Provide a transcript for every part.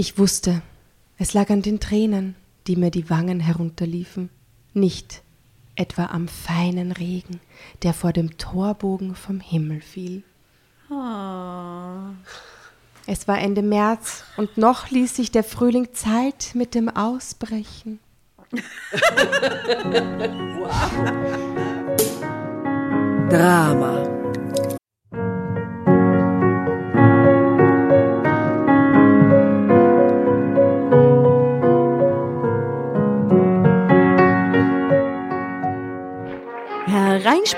Ich wusste, es lag an den Tränen, die mir die Wangen herunterliefen, nicht etwa am feinen Regen, der vor dem Torbogen vom Himmel fiel. Oh. Es war Ende März und noch ließ sich der Frühling Zeit mit dem Ausbrechen. Drama English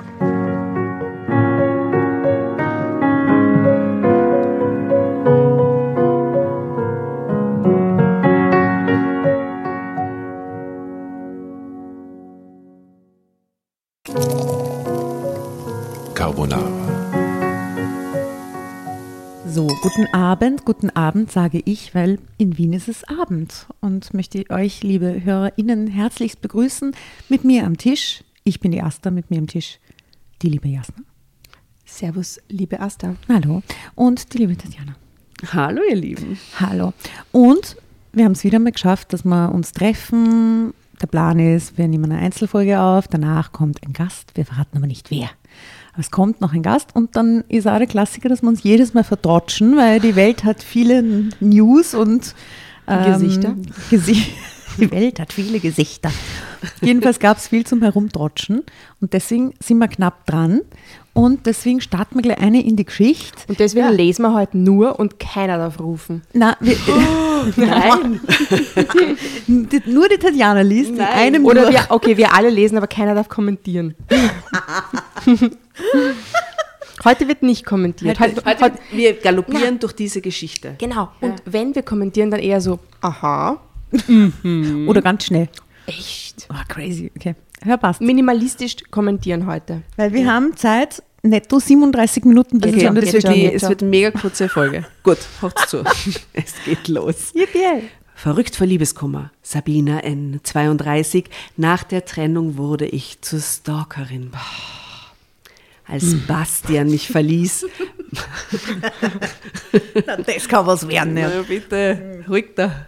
Guten Abend, guten Abend sage ich, weil in Wien ist es Abend und möchte euch, liebe HörerInnen, herzlichst begrüßen mit mir am Tisch. Ich bin die Asta, mit mir am Tisch die liebe Jasna. Servus, liebe Asta. Hallo. Und die liebe Tatjana. Hallo, ihr Lieben. Hallo. Und wir haben es wieder mal geschafft, dass wir uns treffen. Der Plan ist, wir nehmen eine Einzelfolge auf, danach kommt ein Gast, wir verraten aber nicht wer es kommt noch ein Gast und dann ist auch der Klassiker, dass wir uns jedes Mal verdrotschen, weil die Welt hat viele News und ähm, Gesichter. Gesi die Welt hat viele Gesichter. Jedenfalls gab es viel zum Herumtrotschen und deswegen sind wir knapp dran und deswegen starten wir gleich eine in die Geschichte. Und deswegen ja. lesen wir heute nur und keiner darf rufen. Na, wir, oh, nein. nur die Tatjana liest. Nein. Einem Oder wir, okay, wir alle lesen, aber keiner darf kommentieren. Heute wird nicht kommentiert. Heute, heute, heute wir galoppieren na, durch diese Geschichte. Genau. Und ja. wenn wir kommentieren, dann eher so, aha. Mhm. Oder ganz schnell. Echt? Oh, crazy. Okay. Hör, passt. Minimalistisch kommentieren heute. Weil wir ja. haben Zeit, netto 37 Minuten. Okay, schon, das wird, die, es wird eine mega kurze Folge. Gut, hört's zu. es geht los. Yippie. Verrückt vor Liebeskummer. Sabina N. 32. Nach der Trennung wurde ich zur Stalkerin. Als. Bastian mich verließ. das kann was werden, ja. Na, bitte, ruhig da.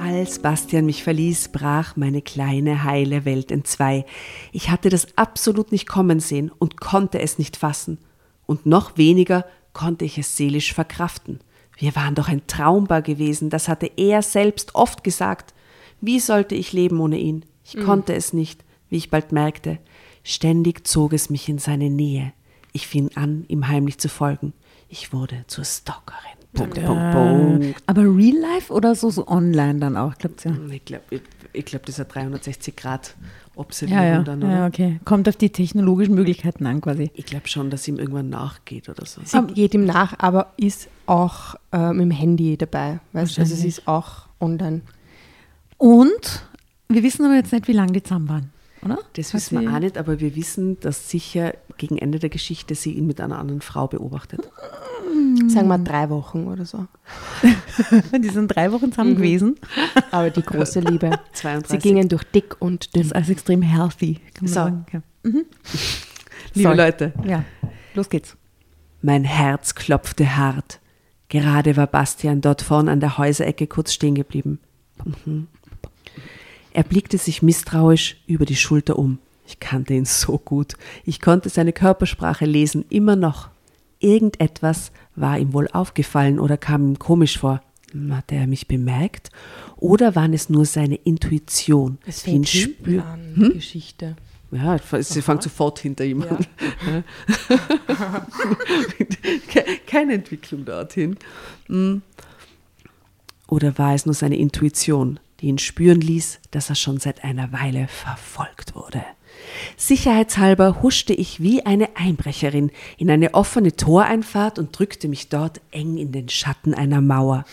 Als Bastian mich verließ, brach meine kleine, heile Welt entzwei. Ich hatte das absolut nicht kommen sehen und konnte es nicht fassen. Und noch weniger konnte ich es seelisch verkraften. Wir waren doch ein Traumbar gewesen, das hatte er selbst oft gesagt. Wie sollte ich leben ohne ihn? Ich mhm. konnte es nicht, wie ich bald merkte. Ständig zog es mich in seine Nähe. Ich fing an, ihm heimlich zu folgen. Ich wurde zur Stalkerin. Punkt, Äh, Punkt, Punkt. Aber real life oder so, so online dann auch, glaubt ja. Ich glaube, ich, ich glaub, das ist eine 360 Grad Ja, Observierung ja, dann, oder? ja, okay. Kommt auf die technologischen Möglichkeiten an quasi. Ich glaube schon, dass ihm irgendwann nachgeht oder so. Sie geht ihm nach, aber ist auch äh, mit dem Handy dabei. Weißt? du? Also sie ist auch online. Und wir wissen aber jetzt nicht, wie lange die zusammen waren, oder? Das Hat wissen wir auch nicht, aber wir wissen, dass sicher gegen Ende der Geschichte sie ihn mit einer anderen Frau beobachtet. Sagen wir drei Wochen oder so. Die sind drei Wochen zusammen gewesen. Aber die große Liebe. 32. Sie gingen durch dick und Das dünn. ist alles extrem healthy, kann man So. sagen. Ja. Mhm. Liebe So. Leute, ja, los geht's. mein Herz klopfte hart. Gerade war Bastian dort vorn an der Häuserecke kurz stehen geblieben. Mhm. Er blickte sich misstrauisch über die Schulter um. Ich kannte ihn so gut. Ich konnte seine Körpersprache lesen, immer noch. Irgendetwas war ihm wohl aufgefallen oder kam ihm komisch vor. Hatte er mich bemerkt? Oder waren es nur seine Intuition, Es fängt hinten an, Hm? Geschichte. Ja, sie fängt sofort hinter ihm an. Ke- Keine Entwicklung dorthin. Hm. Oder war es nur seine Intuition, die ihn spüren ließ, dass er schon seit einer Weile verfolgt wurde? Sicherheitshalber huschte ich wie eine Einbrecherin in eine offene Toreinfahrt und drückte mich dort eng in den Schatten einer Mauer.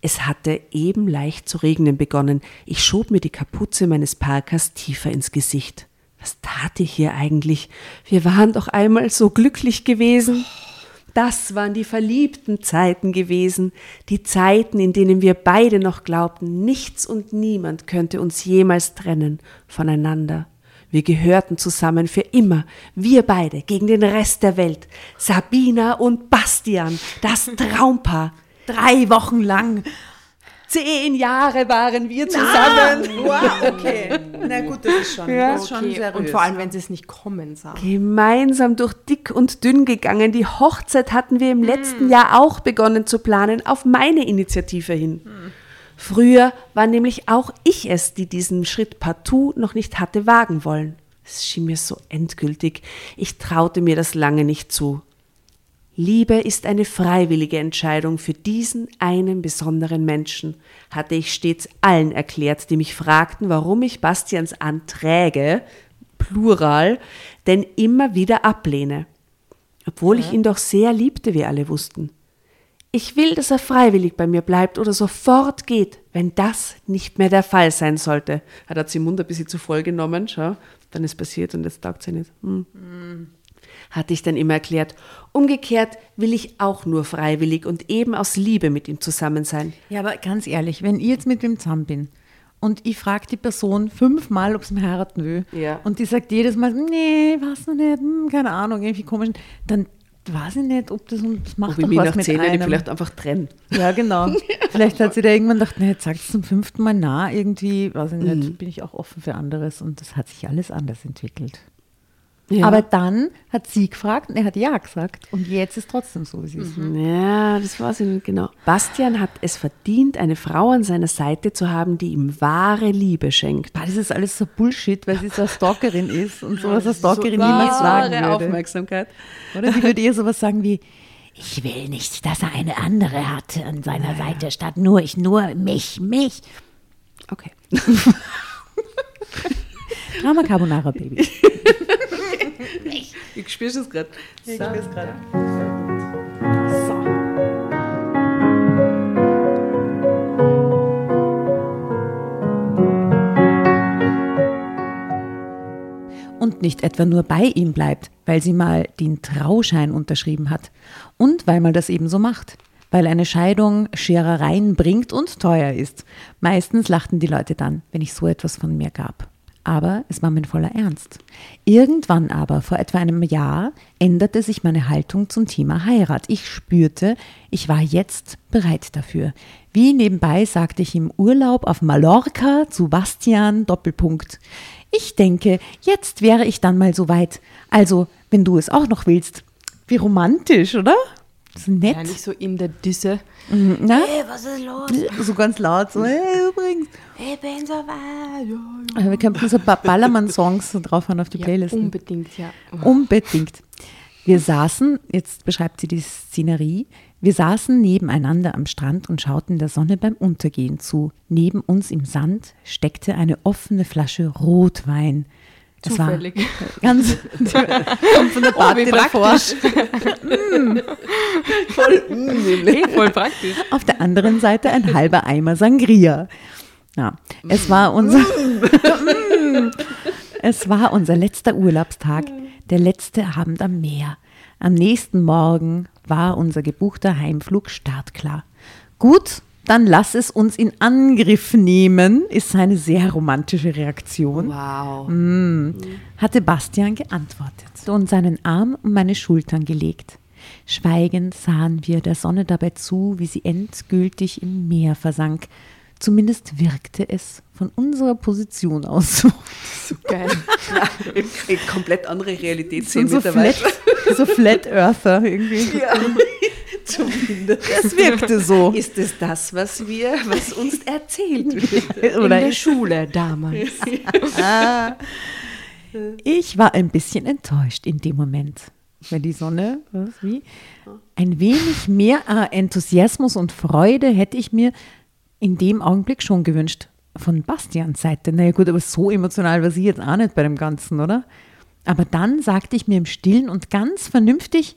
Es hatte eben leicht zu regnen begonnen. Ich schob mir die Kapuze meines Parkers tiefer ins Gesicht. Was tat ich hier eigentlich? Wir waren doch einmal so glücklich gewesen. Das waren die verliebten Zeiten gewesen, die Zeiten, in denen wir beide noch glaubten, nichts und niemand könnte uns jemals trennen voneinander. Wir gehörten zusammen für immer, wir beide gegen den Rest der Welt. Sabina und Bastian, das Traumpaar. Drei Wochen lang. Zehn Jahre waren wir zusammen. Wow, okay. Na gut, das ist schon, das ist schon Okay, seriös. Und vor allem, wenn sie es nicht kommen sah. Gemeinsam durch dick und dünn gegangen. Die Hochzeit hatten wir im letzten Jahr auch begonnen zu planen, auf meine Initiative hin. Früher war nämlich auch ich es, die diesen Schritt partout noch nicht hatte wagen wollen. Es schien mir so endgültig. Ich traute mir das lange nicht zu. Liebe ist eine freiwillige Entscheidung für diesen einen besonderen Menschen, hatte ich stets allen erklärt, die mich fragten, warum ich Bastians Anträge, Plural, denn immer wieder ablehne. Obwohl ich ihn doch sehr liebte, wie alle wussten. Ich will, dass er freiwillig bei mir bleibt oder sofort geht, wenn das nicht mehr der Fall sein sollte. Hat er Mund ein bisschen zu voll genommen, schau, dann ist passiert und jetzt taugt sie nicht. Hm hatte ich dann immer erklärt. Umgekehrt will ich auch nur freiwillig und eben aus Liebe mit ihm zusammen sein. Ja, aber ganz ehrlich, wenn ich jetzt mit dem zusammen bin und ich frage die Person fünfmal, ob sie mich heiraten will Ja. und die sagt jedes Mal, nee, weiß noch nicht, hm, keine Ahnung, irgendwie komisch, dann weiß ich nicht, ob das, das macht Ob ich mich was nach mit zehn Jahren vielleicht einfach trenne. Ja, genau. Vielleicht hat sie da irgendwann gedacht, nee, jetzt sagt es zum fünften Mal na, irgendwie, weiß ich nicht, bin ich auch offen für anderes und das hat sich alles anders entwickelt. Ja. Aber dann hat sie gefragt und er hat ja gesagt und jetzt ist trotzdem so, wie sie ist. Ja, das weiß ich nicht genau. Bastian hat es verdient, eine Frau an seiner Seite zu haben, die ihm wahre Liebe schenkt. Das ist alles so Bullshit, weil sie so eine Stalkerin ist und so, was eine Stalkerin niemals sagen Wahre würde. Aufmerksamkeit. Oder die würde eher sowas sagen wie, Ich will nicht, dass er eine andere hat an seiner Seite, statt nur ich, nur mich, mich. Okay. Drama Carbonara Baby. Ich spüre es gerade. Ich spür's gerade. Und nicht etwa nur bei ihm bleibt, weil sie mal den Trauschein unterschrieben hat. Und weil man das eben so macht. Weil eine Scheidung Scherereien bringt und teuer ist. Meistens lachten die Leute dann, wenn ich so etwas von mir gab. Aber es war mein voller Ernst. Irgendwann aber, vor etwa einem Jahr, änderte sich meine Haltung zum Thema Heirat. Ich spürte, ich war jetzt bereit dafür. Wie nebenbei sagte ich im Urlaub auf Mallorca zu Bastian Doppelpunkt. Ich denke, jetzt wäre ich dann mal so weit. Also, wenn du es auch noch willst. Wie romantisch, oder? Das ist nett. Ja, nicht so in der Disse. Mhm, Na? Hey, was ist los? So ganz laut, so, hey, übrigens. Ich bin so weit. Aber wir könnten so ein paar Ballermann-Songs so drauf haben auf die Ja, Playlist. unbedingt, ja. Unbedingt. Wir saßen, jetzt beschreibt sie die Szenerie, wir saßen nebeneinander am Strand und schauten der Sonne beim Untergehen zu. Neben uns im Sand steckte eine offene Flasche Rotwein. Zufällig. War ganz von der Party wie davor. Eh, voll praktisch. Auf der anderen Seite ein halber Eimer Sangria. Ja, es war unser, es war unser letzter Urlaubstag, der letzte Abend am Meer. Am nächsten Morgen war unser gebuchter Heimflug startklar. Gut, dann lass es uns in Angriff nehmen, ist seine sehr romantische Reaktion. Wow. hatte Bastian geantwortet und seinen Arm um meine Schultern gelegt. Schweigend sahen wir der Sonne dabei zu, wie sie endgültig im Meer versank. Zumindest wirkte es von unserer Position aus so. Geil. Eine komplett andere Realität So, sehen so, mittlerweile. flat, so Flat Earther irgendwie. Ja, zumindest. Es wirkte so. Ist es das, was wir, was uns erzählt wird? Oder in der ich, Schule damals. ich war ein bisschen enttäuscht in dem Moment. Weil die Sonne, was, wie? Ein wenig mehr äh, Enthusiasmus und Freude hätte ich mir in dem Augenblick schon gewünscht. Von Bastians Seite. Naja gut, aber so emotional war sie jetzt auch nicht bei dem Ganzen, oder? Aber dann sagte ich mir im Stillen und ganz vernünftig,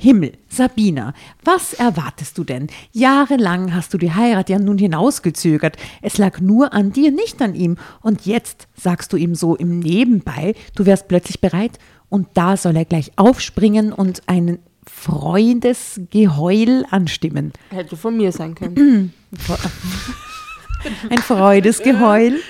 Himmel, Sabina, was erwartest du denn? Jahrelang hast du die Heirat ja nun hinausgezögert. Es lag nur an dir, nicht an ihm. Und jetzt sagst du ihm so im Nebenbei, du wärst plötzlich bereit. Und da soll er gleich aufspringen und ein Freudesgeheul anstimmen. Hätte von mir sein können. Ein Freudesgeheul.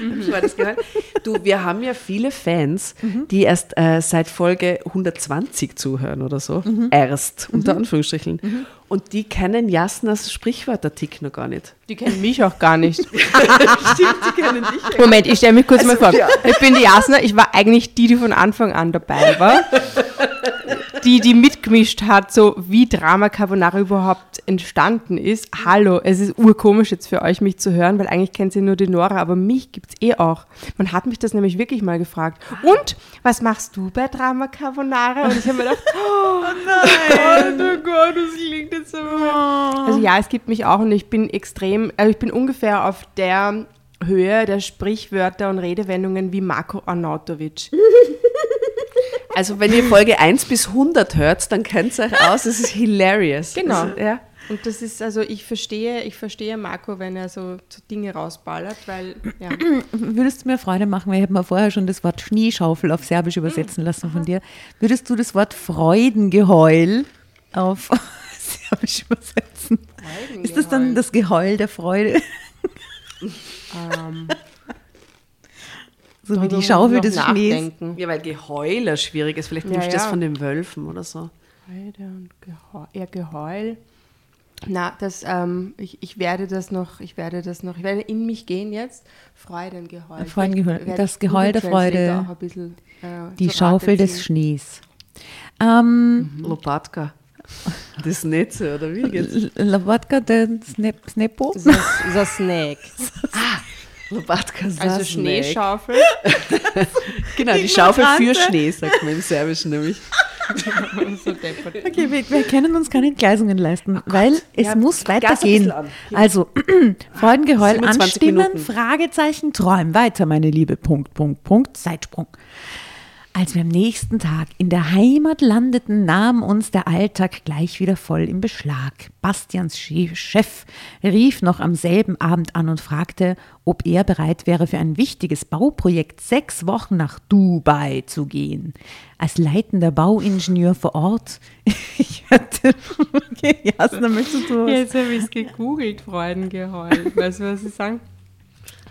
Gehört. Du, wir haben ja viele Fans, die erst äh, seit Folge 120 zuhören oder so. Erst, unter Anführungsstrichen. Und die kennen Jasnas Sprichwörtertick noch gar nicht. Die kennen mich auch gar nicht. Stimmt, die kennen dich. Moment, ich stelle mich kurz mal Also, vor. ja. Ich bin die Jasna, ich war eigentlich die, die von Anfang an dabei war. Die, die mitgemischt hat, so wie Drama Carbonara überhaupt entstanden ist. Hallo, es ist urkomisch jetzt für euch, mich zu hören, weil eigentlich kennt ihr nur die Nora, aber mich gibt es eh auch. Man hat mich das nämlich wirklich mal gefragt. Und, was machst du bei Drama Carbonara? Und ich habe mir gedacht, oh nein, oh Gott, das klingt jetzt so. Also ja, es gibt mich auch und ich bin extrem, also ich bin ungefähr auf der Höhe der Sprichwörter und Redewendungen wie Marco Arnautovic. Also wenn ihr Folge 1 bis 100 hört, dann kennt es euch aus, es ist hilarious. Genau. Also, ja. Und das ist, also ich verstehe, ich verstehe Marco, wenn er so, so Dinge rausballert, weil, ja. Würdest du mir Freude machen, weil ich habe mir vorher schon das Wort Schneeschaufel auf Serbisch übersetzen lassen von dir. Würdest du das Wort Freudengeheul auf Serbisch übersetzen? Ist das dann das Geheul der Freude? Ähm, So wie darüber die Schaufel des Schnees. ja, weil Geheuler schwierig ist. Vielleicht Ja, nimmst du das ja. von den Wölfen oder so. Freude und Geheul, eher Geheul. Na, das, ähm, ich, ich werde das noch, ich werde das noch, ich werde in mich gehen jetzt. Freudengeheul. Freudengeheul, das Geheul der Freude. Auch ein bisschen, äh, Die Schaufel des ziehen. Schnees. Ähm, Lopatka. Das Netze, oder wie geht's? L- Lobotka, der Snep, Snepo? The, the Snake. Lopatka Also. Schneeschaufel. Genau, die Schaufel für. Schnee, sagt man im Serbischen nämlich. so. Okay, wir, wir können uns keine Entgleisungen leisten, weil es Ja, muss weitergehen. Also, Freudengeheul 27 anstimmen, Minuten. Fragezeichen, träum weiter, meine Liebe, Punkt, Punkt, Punkt, Zeitsprung. Als wir am nächsten Tag in der Heimat landeten, nahm uns der Alltag gleich wieder voll im Beschlag. Bastians Che- Chef rief noch am selben Abend an und fragte, ob er bereit wäre, für ein wichtiges Bauprojekt sechs Wochen nach Dubai zu gehen. Als leitender Bauingenieur vor Ort, ich hatte, okay, Jasna, möchtest du was? Jetzt habe ich es gegoogelt, Freudengeheul. Weißt du, was sie sagen?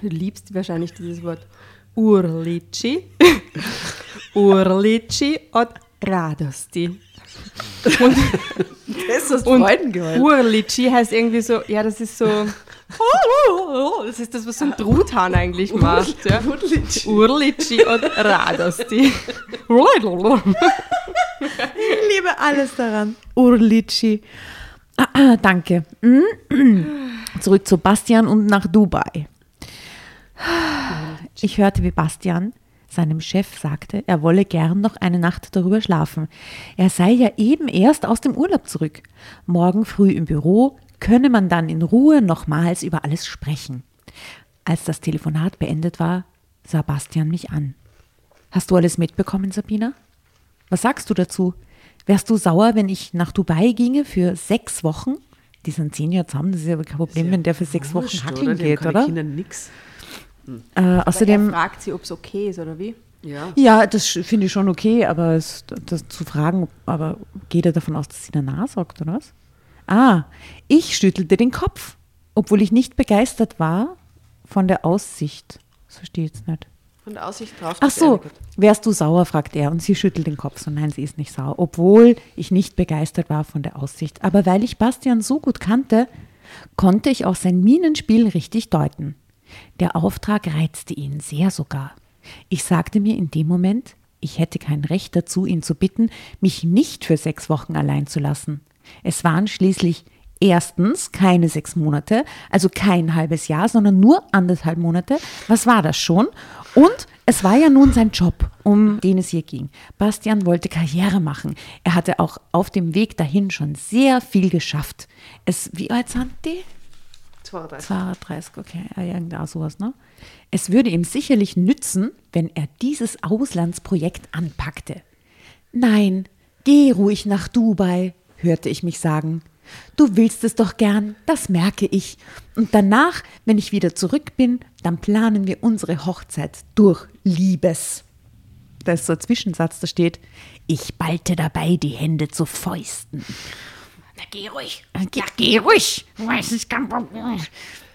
Du liebst wahrscheinlich dieses Wort. Urlici. Urlici und Radosti. Und, Das ist und Freudengeheul. Urlici heißt irgendwie so, ja, das ist so. Das ist das, was so ein Truthahn eigentlich macht. Ja. Urlici und Radosti. Ich liebe alles daran. Urlici. Ah, danke. Zurück zu Bastian und nach Dubai. Ich hörte, wie Bastian seinem Chef sagte, er wolle gern noch eine Nacht darüber schlafen. Er sei ja eben erst aus dem Urlaub zurück. Morgen früh im Büro könne man dann in Ruhe nochmals über alles sprechen. Als das Telefonat beendet war, sah Bastian mich an. Hast du alles mitbekommen, Sabina? Was sagst du dazu? Wärst du sauer, wenn ich nach Dubai ginge für sechs Wochen? Die sind zehn Jahre zusammen, das ist ja kein Problem, ja wenn der für sechs Wochen hackeln geht, oder? Kinder nix. Äh, außerdem, er fragt sie, ob es okay ist oder wie? Ja. ja, das finde ich schon okay, aber es, das zu fragen, aber geht er davon aus, dass sie danach sagt, oder was? Ah, ich schüttelte den Kopf, obwohl ich nicht begeistert war von der Aussicht. Das verstehe ich jetzt nicht. Von der Aussicht drauf. Ach so, wärst du sauer, fragt er und sie schüttelt den Kopf. So, nein, sie ist nicht sauer, obwohl ich nicht begeistert war von der Aussicht. Aber weil ich Bastian so gut kannte, konnte ich auch sein Minenspiel richtig deuten. Der Auftrag reizte ihn sehr sogar. Ich sagte mir in dem Moment, ich hätte kein Recht dazu, ihn zu bitten, mich nicht für sechs Wochen allein zu lassen. Es waren schließlich erstens keine sechs Monate, also kein halbes Jahr, sondern nur anderthalb Monate. Was war das schon? Und es war ja nun sein Job, um den es hier ging. Bastian wollte Karriere machen. Er hatte auch auf dem Weg dahin schon sehr viel geschafft. Es, wie alt sind die? 32. 32, okay, ja, irgendwas sowas, ne? Es würde ihm sicherlich nützen, wenn er dieses Auslandsprojekt anpackte. Nein, geh ruhig nach Dubai, hörte ich mich sagen. Du willst es doch gern, das merke ich. Und danach, wenn ich wieder zurück bin, dann planen wir unsere Hochzeit durch Liebes. Da ist so ein Zwischensatz, da steht, ich ballte dabei die Hände zu Fäusten. Na, geh ruhig. Ja, geh ruhig. Weiß ich kein Problem.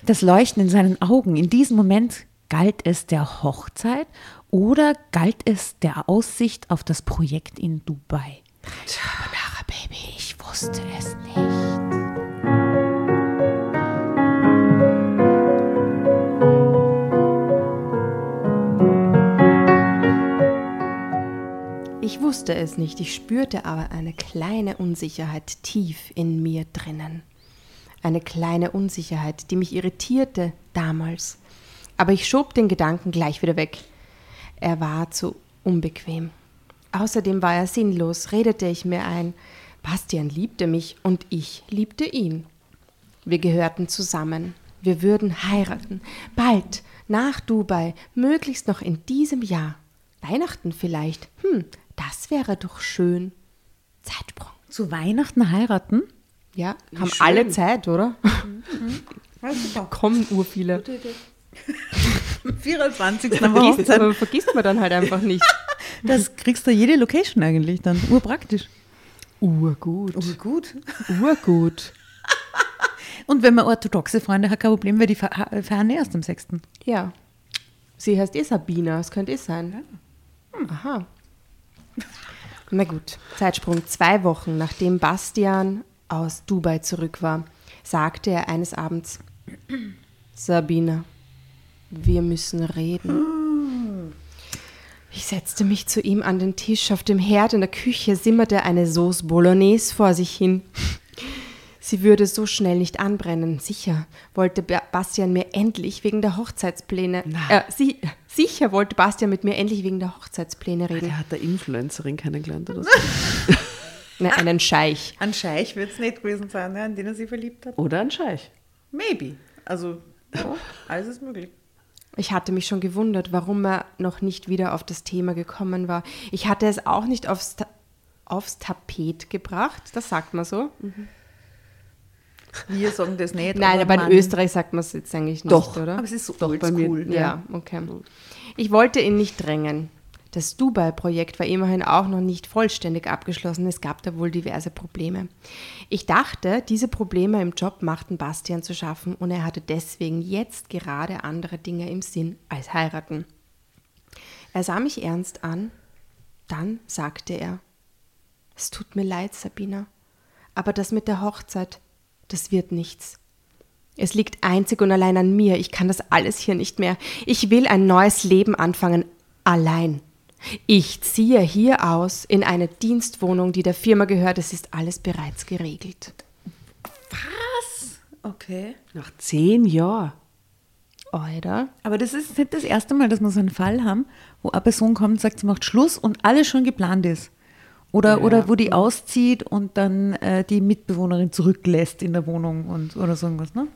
Das Leuchten in seinen Augen. In diesem Moment galt es der Hochzeit oder galt es der Aussicht auf das Projekt in Dubai? Carbonara Baby, ich wusste es nicht. Ich wusste es nicht, ich spürte aber eine kleine Unsicherheit tief in mir drinnen. Eine kleine Unsicherheit, die mich irritierte damals. Aber ich schob den Gedanken gleich wieder weg. Er war zu unbequem. Außerdem war er sinnlos, redete ich mir ein. Bastian liebte mich und ich liebte ihn. Wir gehörten zusammen. Wir würden heiraten. Bald, nach Dubai, möglichst noch in diesem Jahr. Weihnachten vielleicht. Hm, das wäre doch schön. Zeitsprung. Zu Weihnachten heiraten? Ja, haben schön. alle Zeit, oder? Kommen ur viele. 24. Vergisst, aber vergisst man dann halt einfach nicht. Das kriegst du jede Location eigentlich dann. Urpraktisch. Urgut. gut. Urgut. Und wenn man orthodoxe Freunde hat, kein Problem, weil die fe- feiern erst am 6. Ja. Sie heißt eh Sabina, das könnte eh sein. Hm, aha. Na gut, Zeitsprung. Zwei Wochen nachdem Bastian aus Dubai zurück war, sagte er eines Abends: Sabina, wir müssen reden. Ich setzte mich zu ihm an den Tisch. Auf dem Herd in der Küche simmerte eine Sauce Bolognese vor sich hin. Sie würde so schnell nicht anbrennen. Sicher wollte Ba- Bastian mir endlich wegen der Hochzeitspläne. Äh, sie, sicher wollte Bastian mit mir endlich wegen der Hochzeitspläne reden. Der hat eine Influencerin kennengelernt oder so. Ne, einen Scheich. An Scheich wird es nicht gewesen sein, ne, an den er sie verliebt hat. Oder ein Scheich. Maybe. Also, alles ist möglich. Ich hatte mich schon gewundert, warum er noch nicht wieder auf das Thema gekommen war. Ich hatte es auch nicht aufs, Ta aufs Tapet gebracht, das sagt man so. Wir sagen das nicht. Nein, aber in Mann- Österreich sagt man es jetzt eigentlich nicht, Doch, oder? Aber es ist so Doch, bei mir- oldschool. Ja, okay. Ich wollte ihn nicht drängen. Das Dubai-Projekt war immerhin auch noch nicht vollständig abgeschlossen. Es gab da wohl diverse Probleme. Ich dachte, diese Probleme im Job machten Bastian zu schaffen und er hatte deswegen jetzt gerade andere Dinge im Sinn als heiraten. Er sah mich ernst an, dann sagte er, es tut mir leid, Sabina, aber das mit der Hochzeit, das wird nichts. Es liegt einzig und allein an mir. Ich kann das alles hier nicht mehr. Ich will ein neues Leben anfangen. Allein. Ich ziehe hier aus in eine Dienstwohnung, die der Firma gehört. Es ist alles bereits geregelt. Okay. Nach zehn Jahren. Oder? Aber das ist nicht das erste Mal, dass wir so einen Fall haben, wo eine Person kommt und sagt, sie macht Schluss und alles schon geplant ist. Oder, oder wo die auszieht und dann äh, die Mitbewohnerin zurücklässt in der Wohnung und, oder so irgendwas, ne?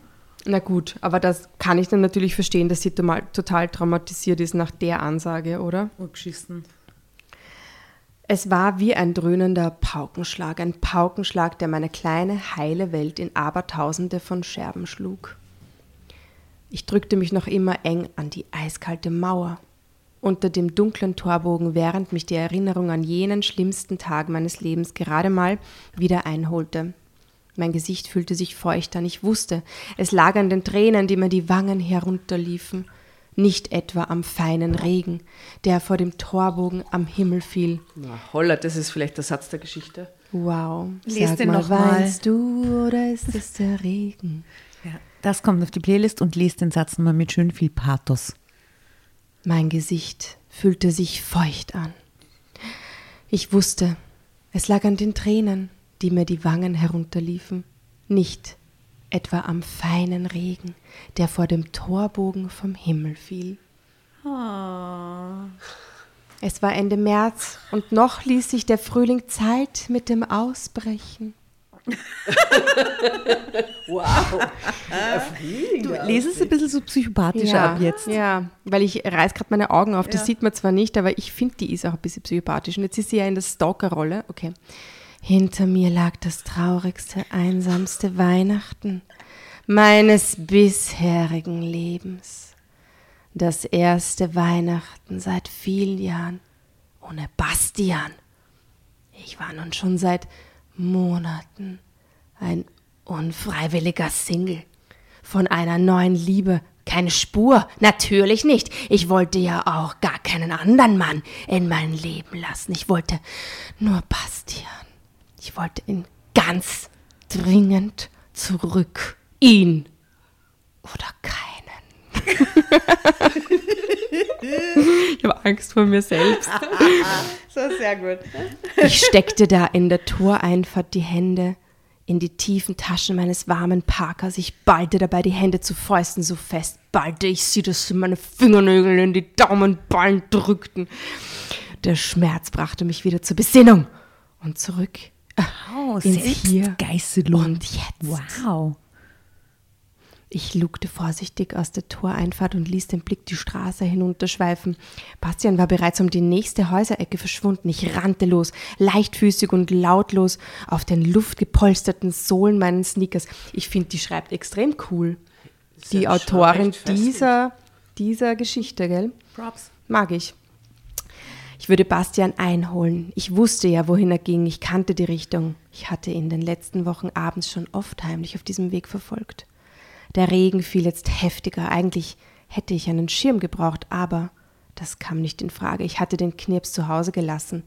Na gut, aber das kann ich dann natürlich verstehen, dass sie total, total traumatisiert ist nach der Ansage, oder? Urgeschissen. Es war wie ein dröhnender Paukenschlag, ein Paukenschlag, der meine kleine, heile Welt in Abertausende von Scherben schlug. Ich drückte mich noch immer eng an die eiskalte Mauer. Unter dem dunklen Torbogen, während mich die Erinnerung an jenen schlimmsten Tag meines Lebens gerade mal wieder einholte. Mein Gesicht fühlte sich feucht an. Ich wusste, es lag an den Tränen, die mir die Wangen herunterliefen, nicht etwa am feinen Regen, der vor dem Torbogen am Himmel fiel. Na, holla, das ist vielleicht der Satz der Geschichte. Wow. Lies Sag den mal, noch mal. weinst du oder ist es der Regen? Ja. Das kommt auf die Playlist und lest den Satz mal mit schön viel Pathos. Mein Gesicht fühlte sich feucht an. Ich wusste, es lag an den Tränen, die mir die Wangen herunterliefen, nicht etwa am feinen Regen, der vor dem Torbogen vom Himmel fiel. Es war Ende März und noch ließ sich der Frühling Zeit mit dem Ausbrechen. Du lese es ein bisschen so psychopathischer ab jetzt. Ja, weil ich reiß gerade meine Augen auf. Das sieht man zwar nicht, aber ich finde, die ist auch ein bisschen psychopathisch. Und jetzt ist sie ja in der Stalker-Rolle. Okay. Hinter mir lag das traurigste, einsamste Weihnachten meines bisherigen Lebens. Das erste Weihnachten seit vielen Jahren ohne Bastian. Ich war nun schon seit Monaten ein unfreiwilliger Single. Von einer neuen Liebe keine Spur, natürlich nicht. Ich wollte ja auch gar keinen anderen Mann in mein Leben lassen. Ich wollte nur Bastian. Ich wollte ihn ganz dringend zurück. Ihn oder. Ich habe Angst vor mir selbst. So, sehr gut. Ich steckte da in der Toreinfahrt die Hände in die tiefen Taschen meines warmen Parkers. Ich ballte dabei die Hände zu Fäusten so fest, ballte ich sie, dass meine Fingernägel in die Daumenballen drückten. Der Schmerz brachte mich wieder zur Besinnung und zurück Wow, ins Hier und jetzt. Wow. Ich lugte vorsichtig aus der Toreinfahrt und ließ den Blick die Straße hinunterschweifen. Bastian war bereits um die nächste Häuserecke verschwunden. Ich rannte los, leichtfüßig und lautlos auf den luftgepolsterten Sohlen meines Sneakers. Ich finde, die schreibt extrem cool. Die Autorin dieser, dieser Geschichte, gell? Props. Mag ich. Ich würde Bastian einholen. Ich wusste ja, wohin er ging. Ich kannte die Richtung. Ich hatte ihn in den letzten Wochen abends schon oft heimlich auf diesem Weg verfolgt. Der Regen fiel jetzt heftiger. Eigentlich hätte ich einen Schirm gebraucht, aber das kam nicht in Frage. Ich hatte den Knirps zu Hause gelassen.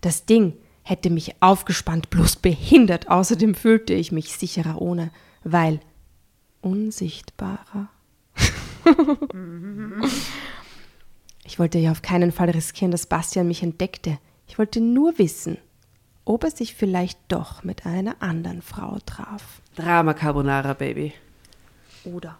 Das Ding hätte mich aufgespannt, bloß behindert. Außerdem fühlte ich mich sicherer ohne, weil unsichtbarer. Ich wollte ja auf keinen Fall riskieren, dass Bastian mich entdeckte. Ich wollte nur wissen, ob er sich vielleicht doch mit einer anderen Frau traf. Drama Carbonara, Baby. Oder?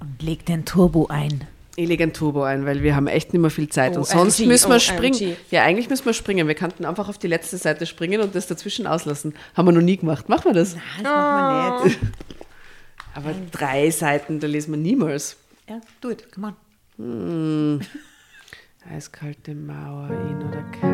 Und leg den Turbo ein. Ich lege ein Turbo ein, weil wir haben echt nicht mehr viel Zeit. und OMG, sonst müssen wir OMG. springen. Ja, eigentlich müssen wir springen. Wir könnten einfach auf die letzte Seite springen und das dazwischen auslassen. Haben wir noch nie gemacht. Machen wir das? Das machen wir nicht. Aber drei Seiten, da lesen wir niemals. Ja, do it. Come on. Eiskalte Mauer, ihn oder keinen.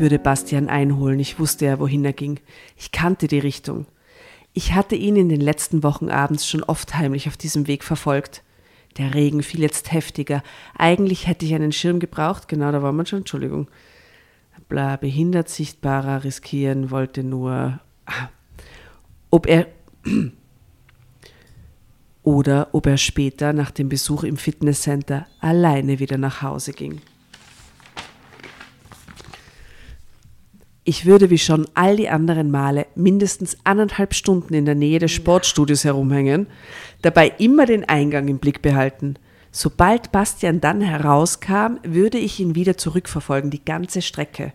Ich würde Bastian einholen, ich wusste ja, wohin er ging. Ich kannte die Richtung. Ich hatte ihn in den letzten Wochen abends schon oft heimlich auf diesem Weg verfolgt. Der Regen fiel jetzt heftiger. Eigentlich hätte ich einen Schirm gebraucht, genau da war man schon, Entschuldigung. Bla, behindert sichtbarer riskieren wollte nur. Ah, ob er. Oder ob er später nach dem Besuch im Fitnesscenter alleine wieder nach Hause ging. Ich würde wie schon all die anderen Male mindestens anderthalb Stunden in der Nähe des Sportstudios herumhängen, dabei immer den Eingang im Blick behalten. Sobald Bastian dann herauskam, würde ich ihn wieder zurückverfolgen, die ganze Strecke,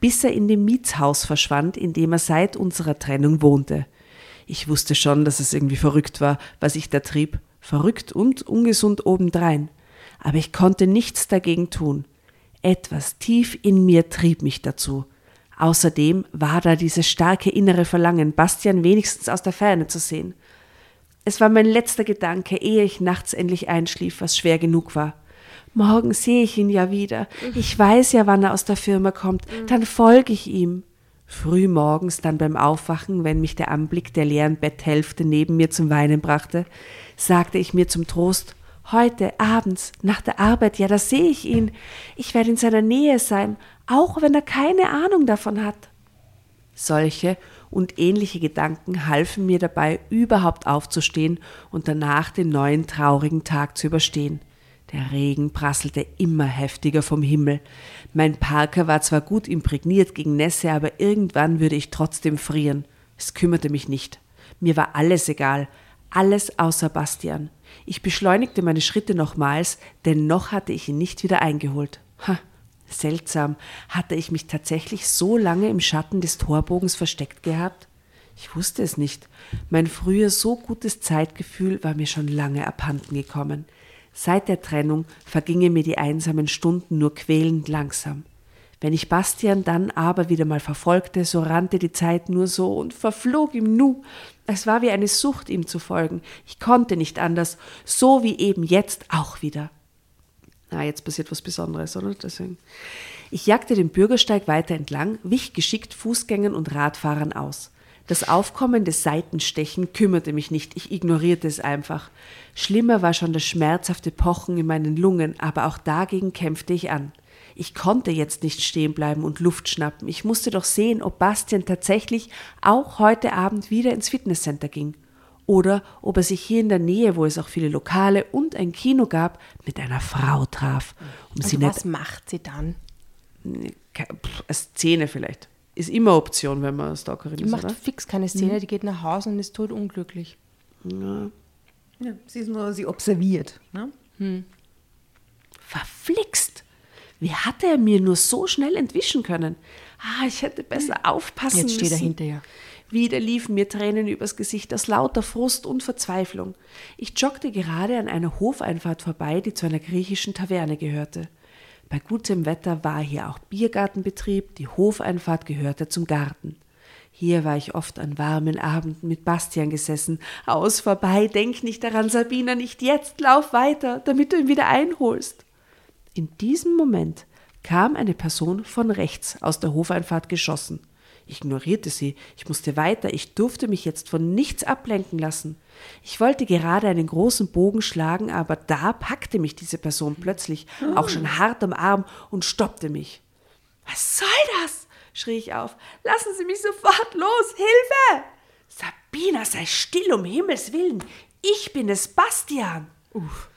bis er in dem Mietshaus verschwand, in dem er seit unserer Trennung wohnte. Ich wusste schon, dass es irgendwie verrückt war, was ich da trieb, verrückt und ungesund obendrein. Aber ich konnte nichts dagegen tun. Etwas tief in mir trieb mich dazu. Außerdem war da dieses starke innere Verlangen, Bastian wenigstens aus der Ferne zu sehen. Es war mein letzter Gedanke, ehe ich nachts endlich einschlief, was schwer genug war. Morgen sehe ich ihn ja wieder. Ich weiß ja, wann er aus der Firma kommt. Dann folge ich ihm. Früh morgens dann beim Aufwachen, wenn mich der Anblick der leeren Betthälfte neben mir zum Weinen brachte, sagte ich mir zum Trost, heute abends, nach der Arbeit, ja, da sehe ich ihn. Ich werde in seiner Nähe sein, auch wenn er keine Ahnung davon hat. Solche und ähnliche Gedanken halfen mir dabei, überhaupt aufzustehen und danach den neuen traurigen Tag zu überstehen. Der Regen prasselte immer heftiger vom Himmel. Mein Parker war zwar gut imprägniert gegen Nässe, aber irgendwann würde ich trotzdem frieren. Es kümmerte mich nicht. Mir war alles egal, alles außer Bastian. Ich beschleunigte meine Schritte nochmals, denn noch hatte ich ihn nicht wieder eingeholt. Ha, Seltsam, hatte ich mich tatsächlich so lange im Schatten des Torbogens versteckt gehabt? Ich wusste es nicht. Mein früher so gutes Zeitgefühl war mir schon lange abhanden gekommen. Seit der Trennung vergingen mir die einsamen Stunden nur quälend langsam. Wenn ich Bastian dann aber wieder mal verfolgte, so rannte die Zeit nur so und verflog im Nu. Es war wie eine Sucht, ihm zu folgen. Ich konnte nicht anders, so wie eben jetzt auch wieder na, jetzt passiert was Besonderes, oder? Deswegen. Ich jagte den Bürgersteig weiter entlang, wich geschickt Fußgängern und Radfahrern aus. Das aufkommende Seitenstechen kümmerte mich nicht, ich ignorierte es einfach. Schlimmer war schon das schmerzhafte Pochen in meinen Lungen, aber auch dagegen kämpfte ich an. Ich konnte jetzt nicht stehen bleiben und Luft schnappen. Ich musste doch sehen, ob Bastian tatsächlich auch heute Abend wieder ins Fitnesscenter ging oder ob er sich hier in der Nähe, wo es auch viele Lokale und ein Kino gab, mit einer Frau traf. Um und was macht sie dann? Eine Szene vielleicht. Ist immer Option, wenn man Stalkerin die ist. Die macht oder? fix keine Szene, mhm. die geht nach Hause und ist tot unglücklich. Ja. ja sie ist nur, sie observiert. Ne? Hm. Verflixt! Wie hatte er mir nur so schnell entwischen können? Ah, ich hätte besser aufpassen Jetzt müssen. Jetzt steht er hinter ihr. Wieder liefen mir Tränen übers Gesicht aus lauter Frust und Verzweiflung. Ich joggte gerade an einer Hofeinfahrt vorbei, die zu einer griechischen Taverne gehörte. Bei gutem Wetter war hier auch Biergartenbetrieb, die Hofeinfahrt gehörte zum Garten. Hier war ich oft an warmen Abenden mit Bastian gesessen. Aus, vorbei, denk nicht daran, Sabina, nicht jetzt, lauf weiter, damit du ihn wieder einholst. In diesem Moment kam eine Person von rechts aus der Hofeinfahrt geschossen. Ich ignorierte sie. Ich musste weiter. Ich durfte mich jetzt von nichts ablenken lassen. Ich wollte gerade einen großen Bogen schlagen, aber da packte mich diese Person plötzlich, auch schon hart am Arm, und stoppte mich. Was soll das? schrie ich auf. Lassen Sie mich sofort los! Hilfe! Sabina, sei still, um Himmels Willen. Ich bin es, Bastian. Uff.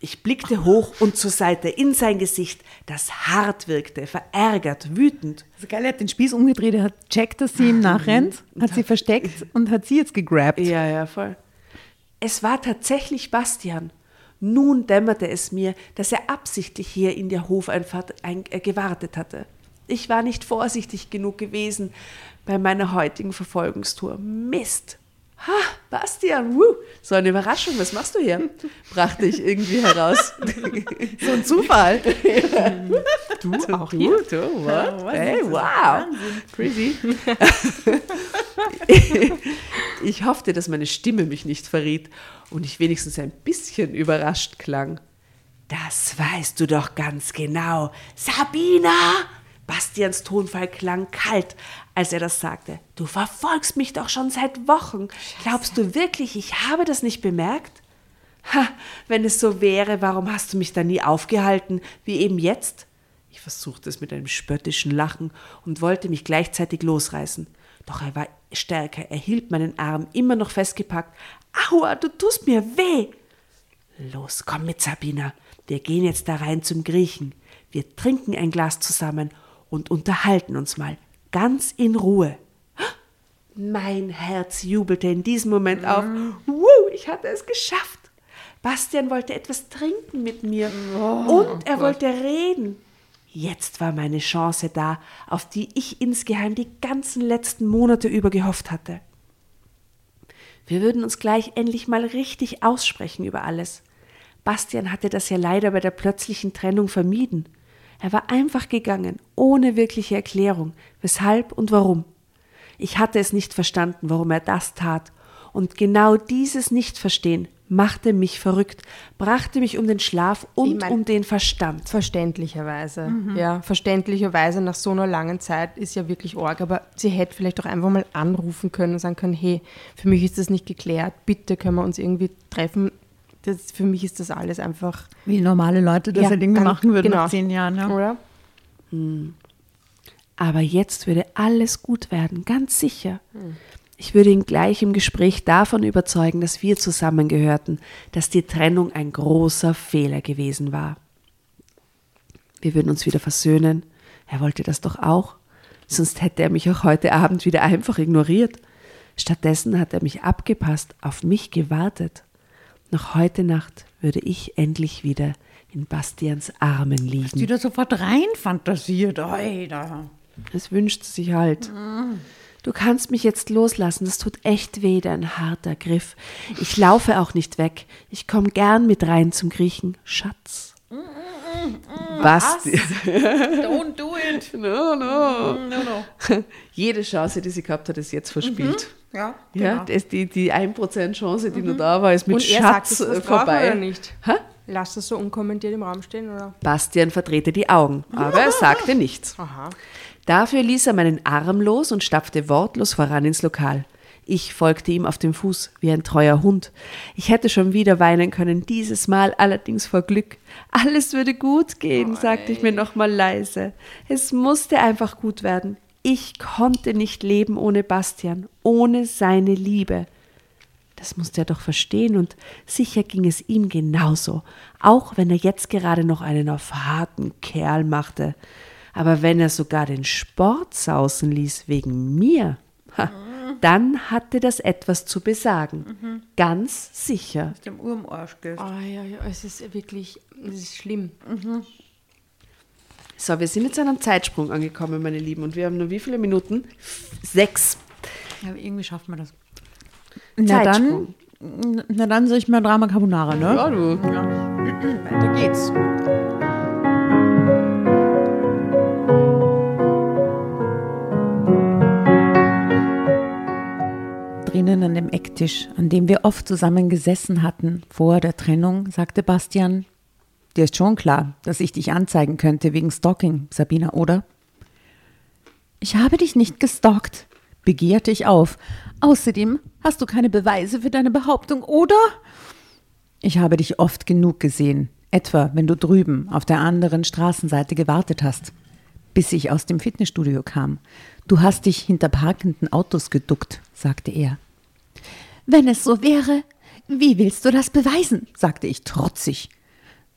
Ich blickte hoch und zur Seite in sein Gesicht, das hart wirkte, verärgert, wütend. Also geil, er hat den Spieß umgedreht, er hat checkt, dass sie ihm nachrennt, hat sie versteckt und hat sie jetzt gegrabt. Ja, ja, voll. Es war tatsächlich Bastian. Nun dämmerte es mir, dass er absichtlich hier in der Hofeinfahrt ein, äh, gewartet hatte. Ich war nicht vorsichtig genug gewesen bei meiner heutigen Verfolgungstour. Mist! Ha, Bastian, wuh, so eine Überraschung, was machst du hier? Brachte ich irgendwie heraus. so ein Zufall. du auch hier? Du, what? was hey, wow. Crazy. ich hoffte, dass meine Stimme mich nicht verriet und ich wenigstens ein bisschen überrascht klang. Das weißt du doch ganz genau. Sabina! Bastians Tonfall klang kalt, als er das sagte. Du verfolgst mich doch schon seit Wochen. Glaubst du wirklich, ich habe das nicht bemerkt? Ha, wenn es so wäre, warum hast du mich dann nie aufgehalten, wie eben jetzt? Ich versuchte es mit einem spöttischen Lachen und wollte mich gleichzeitig losreißen. Doch er war stärker, er hielt meinen Arm immer noch festgepackt. Aua, du tust mir weh! Los, komm mit, Sabina. Wir gehen jetzt da rein zum Griechen. Wir trinken ein Glas zusammen und unterhalten uns mal ganz in Ruhe. Mein Herz jubelte in diesem Moment auf. Wuh, ich hatte es geschafft. Bastian wollte etwas trinken mit mir und er wollte reden. Jetzt war meine Chance da, auf die ich insgeheim die ganzen letzten Monate über gehofft hatte. Wir würden uns gleich endlich mal richtig aussprechen über alles. Bastian hatte das ja leider bei der plötzlichen Trennung vermieden. Er war einfach gegangen, ohne wirkliche Erklärung, weshalb und warum. Ich hatte es nicht verstanden, warum er das tat, und genau dieses Nichtverstehen machte mich verrückt, brachte mich um den Schlaf und Ich mein- um den Verstand. Verständlicherweise. Ja, verständlicherweise nach so einer langen Zeit ist ja wirklich arg. Aber sie hätte vielleicht auch einfach mal anrufen können und sagen können, hey, für mich ist das nicht geklärt, bitte können wir uns irgendwie treffen. Das, für mich ist das alles einfach. Wie normale Leute das Ja, halt ganz- machen würden genau. nach zehn Jahren. Ja. Oder? Aber jetzt würde alles gut werden, ganz sicher. Ich würde ihn gleich im Gespräch davon überzeugen, dass wir zusammengehörten, dass die Trennung ein großer Fehler gewesen war. Wir würden uns wieder versöhnen. Er wollte das doch auch. Sonst hätte er mich auch heute Abend wieder einfach ignoriert. Stattdessen hat er mich abgepasst, auf mich gewartet. Noch heute Nacht würde ich endlich wieder in Bastians Armen liegen. da sofort rein fantasiert. Oi, da. Es wünscht sich halt. Du kannst mich jetzt loslassen, das tut echt weh, dein harter Griff. Ich laufe auch nicht weg. Ich komme gern mit rein zum Griechen. Schatz. Basti. Don't do it. No, no. No, no. Jede Chance, die sie gehabt hat, ist jetzt verspielt. Ja, Ja, das, die, die 1% Chance, die nur da war, ist mit und sagt Schatz was drauf vorbei. oder nicht? Hä? Lass das so unkommentiert im Raum stehen, oder? Bastian verdrehte die Augen, aber er sagte nichts. Aha. Dafür ließ er meinen Arm los und stapfte wortlos voran ins Lokal. Ich folgte ihm auf dem Fuß wie ein treuer Hund. Ich hätte schon wieder weinen können, dieses Mal allerdings vor Glück. Alles würde gut gehen, sagte ich mir nochmal leise. Es musste einfach gut werden. Ich konnte nicht leben ohne Bastian, ohne seine Liebe. Das musste er doch verstehen und sicher ging es ihm genauso, auch wenn er jetzt gerade noch einen auf harten Kerl machte. Aber wenn er sogar den Sport sausen ließ wegen mir, ha, dann hatte das etwas zu besagen. Ganz sicher. Dem Urmarsch geht. Ah, ja, ja, es ist wirklich, es ist schlimm. So, wir sind jetzt an einem Zeitsprung angekommen, meine Lieben, und wir haben nur wie viele Minuten? Sechs. Ja, aber irgendwie schafft man das. Na dann, na dann sag ich mal Drama Carbonara, ne? Ja, du. Weiter geht's. Drinnen an dem Ecktisch, an dem wir oft zusammen gesessen hatten, vor der Trennung, sagte Bastian, dir ist schon klar, dass ich dich anzeigen könnte wegen Stalking, Sabina, oder? Ich habe dich nicht gestalkt, begehrte ich auf. Außerdem hast du keine Beweise für deine Behauptung, oder? Ich habe dich oft genug gesehen, etwa wenn du drüben auf der anderen Straßenseite gewartet hast. bis ich aus dem Fitnessstudio kam. Du hast dich hinter parkenden Autos geduckt, sagte er. Wenn es so wäre, wie willst du das beweisen? sagte ich trotzig.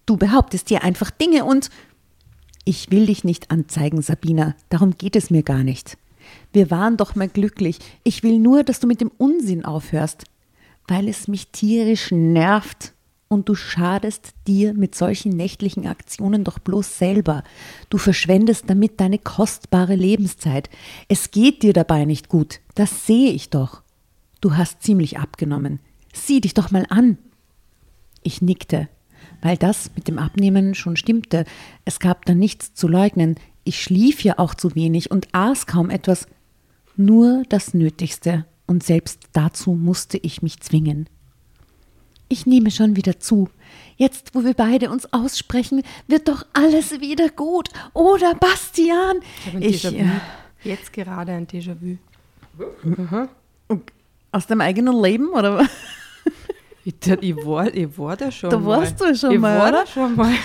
Du behauptest dir einfach Dinge und. Ich will dich nicht anzeigen, Sabina, darum geht es mir gar nicht. Wir waren doch mal glücklich. Ich will nur, dass du mit dem Unsinn aufhörst, weil es mich tierisch nervt. Und du schadest dir mit solchen nächtlichen Aktionen doch bloß selber. Du verschwendest damit deine kostbare Lebenszeit. Es geht dir dabei nicht gut. Das sehe ich doch. Du hast ziemlich abgenommen. Sieh dich doch mal an. Ich nickte, weil das mit dem Abnehmen schon stimmte. Es gab da nichts zu leugnen. Ich schlief ja auch zu wenig und aß kaum etwas. Nur das Nötigste. Und selbst dazu musste ich mich zwingen. Ich nehme schon wieder zu. Jetzt, wo wir beide uns aussprechen, wird doch alles wieder gut. Oder, Bastian? Ich habe ein Ich, Déjà-vu. äh, Jetzt gerade ein Déjà-vu. Aus dem eigenen Leben, oder? Ich, ich, war, ich war da schon Da mal. warst du schon ich mal, war oder? da schon mal.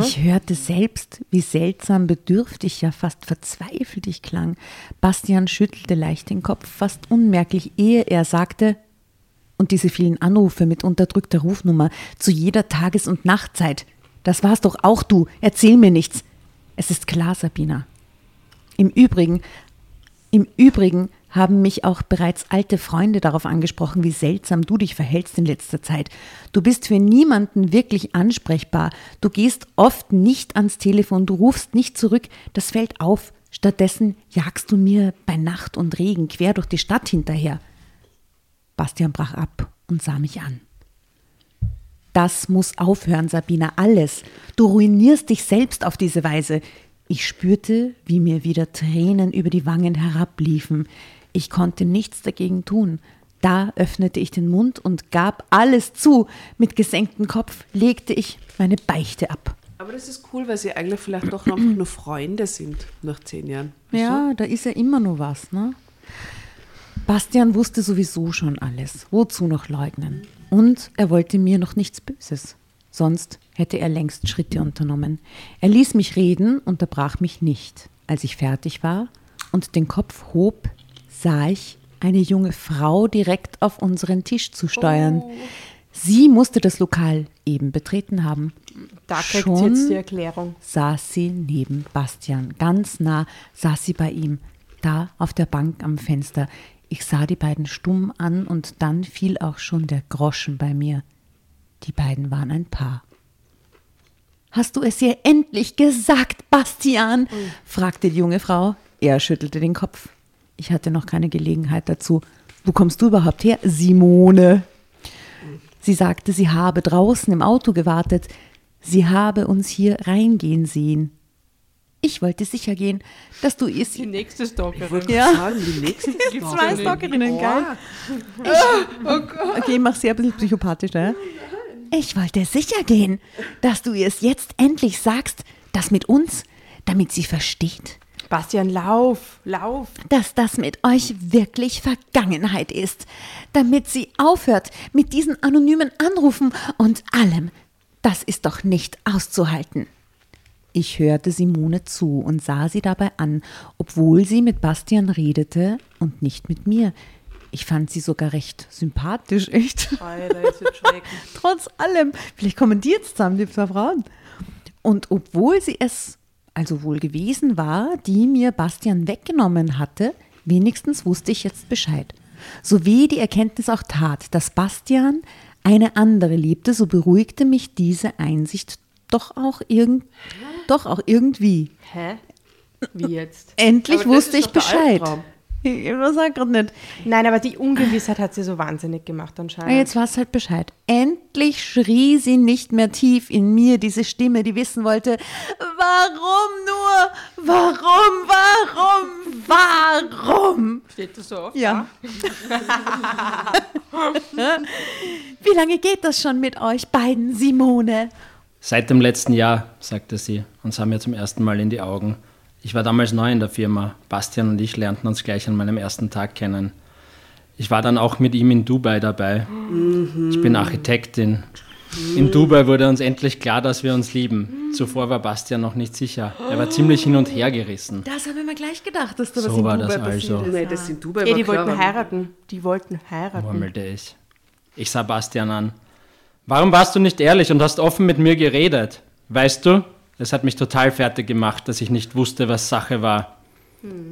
Ich hörte selbst, wie seltsam bedürftig, ja fast verzweifelt ich klang. Bastian schüttelte leicht den Kopf, fast unmerklich, ehe er sagte, und diese vielen Anrufe mit unterdrückter Rufnummer zu jeder Tages- und Nachtzeit. Das warst doch auch du. Erzähl mir nichts. Es ist klar, Sabina. Im Übrigen, im Übrigen haben mich auch bereits alte Freunde darauf angesprochen, wie seltsam du dich verhältst in letzter Zeit. Du bist für niemanden wirklich ansprechbar. Du gehst oft nicht ans Telefon, du rufst nicht zurück. Das fällt auf. Stattdessen jagst du mir bei Nacht und Regen quer durch die Stadt hinterher. Bastian brach ab und sah mich an. Das muss aufhören, Sabina, alles. Du ruinierst dich selbst auf diese Weise. Ich spürte, wie mir wieder Tränen über die Wangen herabliefen. Ich konnte nichts dagegen tun. Da öffnete ich den Mund und gab alles zu. Mit gesenktem Kopf legte ich meine Beichte ab. Aber das ist cool, weil sie eigentlich vielleicht doch einfach nur Freunde sind nach zehn Jahren. Ja, da ist ja immer nur was, ne? Bastian wusste sowieso schon alles. Wozu noch leugnen? Und er wollte mir noch nichts Böses. Sonst hätte er längst Schritte unternommen. Er ließ mich reden, unterbrach mich nicht. Als ich fertig war und den Kopf hob, sah ich eine junge Frau direkt auf unseren Tisch zu steuern. Sie musste das Lokal eben betreten haben. Da kriegt Schon jetzt die Erklärung. saß sie neben Bastian. Ganz nah saß sie bei ihm, da auf der Bank am Fenster. Ich sah die beiden stumm an und dann fiel auch schon der Groschen bei mir. Die beiden waren ein Paar. Hast du es ihr endlich gesagt, Bastian? fragte die junge Frau. Er schüttelte den Kopf. Ich hatte noch keine Gelegenheit dazu. Wo kommst du überhaupt her, Simone? Sie sagte, sie habe draußen im Auto gewartet. Sie habe uns hier reingehen sehen. Ich wollte sicher gehen, dass du es. Die nächste Stalkerin. wollte Ja. sagen, die nächste Gibt's Zwei. Stalkerinnen, geil. Okay, mach sie ein bisschen psychopathisch, ja? Ich wollte sicher gehen, dass du es jetzt endlich sagst, das mit uns, damit sie versteht, Bastian, lauf, lauf. dass das mit euch wirklich Vergangenheit ist, damit sie aufhört mit diesen anonymen Anrufen und allem. Das ist doch nicht auszuhalten. Ich hörte Simone zu und sah sie dabei an, obwohl sie mit Bastian redete und nicht mit mir. Ich fand sie sogar recht sympathisch, echt. Alter, jetzt wird. Trotz allem. Vielleicht kommen die jetzt zusammen, die zwei Frauen. Und obwohl sie es also wohl gewesen war, die mir Bastian weggenommen hatte, wenigstens wusste ich jetzt Bescheid. So weh die Erkenntnis auch tat, dass Bastian eine andere liebte, so beruhigte mich diese Einsicht doch auch, irgend, doch auch irgendwie. Hä? Wie jetzt? Endlich wusste ich Bescheid. Albtraum. Ich ich sag gerade nicht. Nein, aber die Ungewissheit hat sie so wahnsinnig gemacht anscheinend. Ja, Jetzt war es halt Bescheid. Endlich schrie sie nicht mehr tief in mir, diese Stimme, die wissen wollte, warum nur? Warum, warum, warum? Steht das so auf? Ja. Wie lange geht das schon mit euch beiden, Simone? Seit dem letzten Jahr, sagte sie und sah mir zum ersten Mal in die Augen. Ich war damals neu in der Firma. Bastian und ich lernten uns gleich an meinem ersten Tag kennen. Ich war dann auch mit ihm in Dubai dabei. Ich bin Architektin. In Dubai wurde uns endlich klar, dass wir uns lieben. Zuvor war Bastian noch nicht sicher. Er war ziemlich hin und her gerissen. Das habe ich mir gleich gedacht, dass da was So in war Dubai das also. ist. Nein, das in Dubai Ja, die klar, wollten heiraten. Die wollten heiraten. murmelte ich. Ich sah Bastian an. Warum warst du nicht ehrlich und hast offen mit mir geredet? Weißt du, es hat mich total fertig gemacht, dass ich nicht wusste, was Sache war.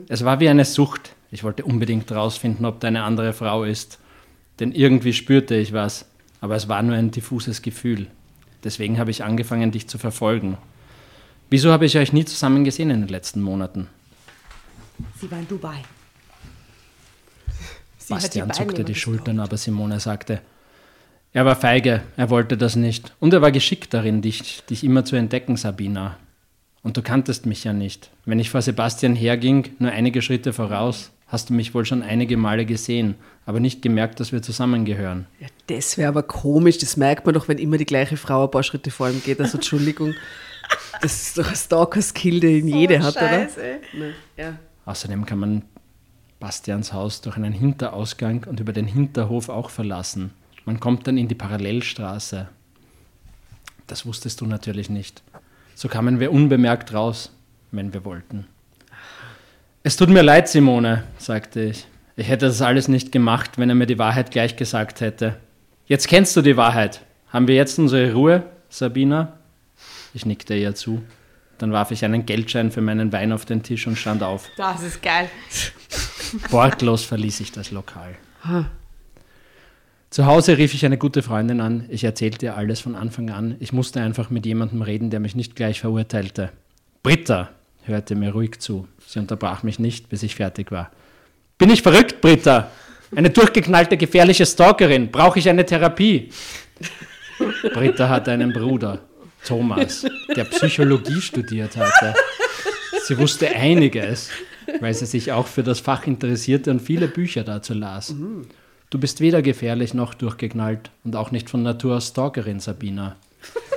Es war wie eine Sucht. Ich wollte unbedingt rausfinden, ob da eine andere Frau ist. Denn irgendwie spürte ich was, aber es war nur ein diffuses Gefühl. Deswegen habe ich angefangen, dich zu verfolgen. Wieso habe ich euch nie zusammen gesehen in den letzten Monaten? Sie war in Dubai. Sie Bastian zuckte die. Schultern, aber Simone sagte, er war feige, er wollte das nicht. Und er war geschickt darin, dich, dich immer zu entdecken, Sabina. Und du kanntest mich ja nicht. Wenn ich vor Sebastian herging, nur einige Schritte voraus, hast du mich wohl schon einige Male gesehen, aber nicht gemerkt, dass wir zusammengehören. Ja, das wäre aber komisch, das merkt man doch, wenn immer die gleiche Frau ein paar Schritte vor ihm geht. Also Entschuldigung, das ist doch ein Stalker-Skill, den jede hat, oder? Nein. Ja. Außerdem kann man Bastians Haus durch einen Hinterausgang und über den Hinterhof auch verlassen. Man kommt dann in die Parallelstraße. Das wusstest du natürlich nicht. So kamen wir unbemerkt raus, wenn wir wollten. Es tut mir leid, Simone, sagte ich. Ich hätte das alles nicht gemacht, wenn er mir die Wahrheit gleich gesagt hätte. Jetzt kennst du die Wahrheit. Haben wir jetzt unsere Ruhe, Sabina? Ich nickte ihr zu. Dann warf ich einen Geldschein für meinen Wein auf den Tisch und stand auf. Das ist geil. Wortlos verließ ich das Lokal. Zu Hause rief ich eine gute Freundin an. Ich erzählte ihr alles von Anfang an. Ich musste einfach mit jemandem reden, der mich nicht gleich verurteilte. Britta hörte mir ruhig zu. Sie unterbrach mich nicht, bis ich fertig war. Bin ich verrückt, Britta? Eine durchgeknallte, gefährliche Stalkerin. Brauche ich eine Therapie? Britta hatte einen Bruder, Thomas, der Psychologie studiert hatte. Sie wusste einiges, weil sie sich auch für das Fach interessierte und viele Bücher dazu las. Du bist weder gefährlich noch durchgeknallt und auch nicht von Natur aus Stalkerin, Sabina.